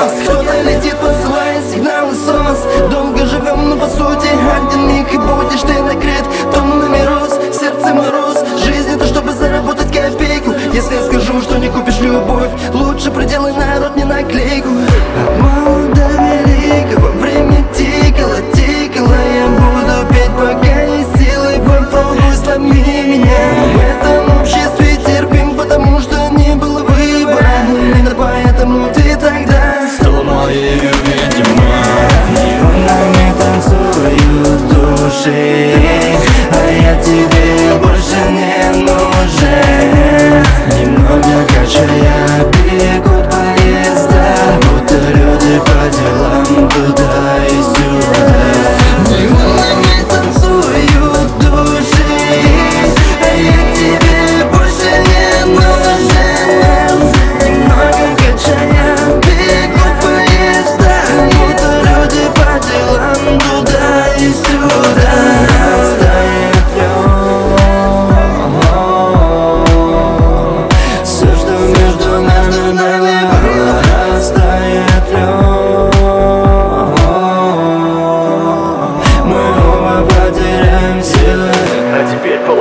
нас Кто-то летит, посылает сигналы СОС. Долго живем, но по сути один миг. И будешь ты накрыт тоннами роз. Сердце мороз, жизнь это чтобы заработать копейку. Если я скажу, что не купишь любовь Лучше проделай народ не наклейку. От мала до shit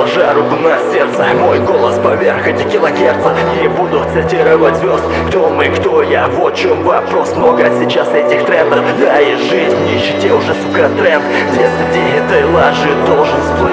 положа руку на сердце. Мой голос поверх эти килогерца И буду цитировать звезд. Кто мы, кто я, вот в чем вопрос. Много сейчас этих трендов. Да и жизнь в нищете уже, сука, тренд. Где среди этой лажи должен всплыть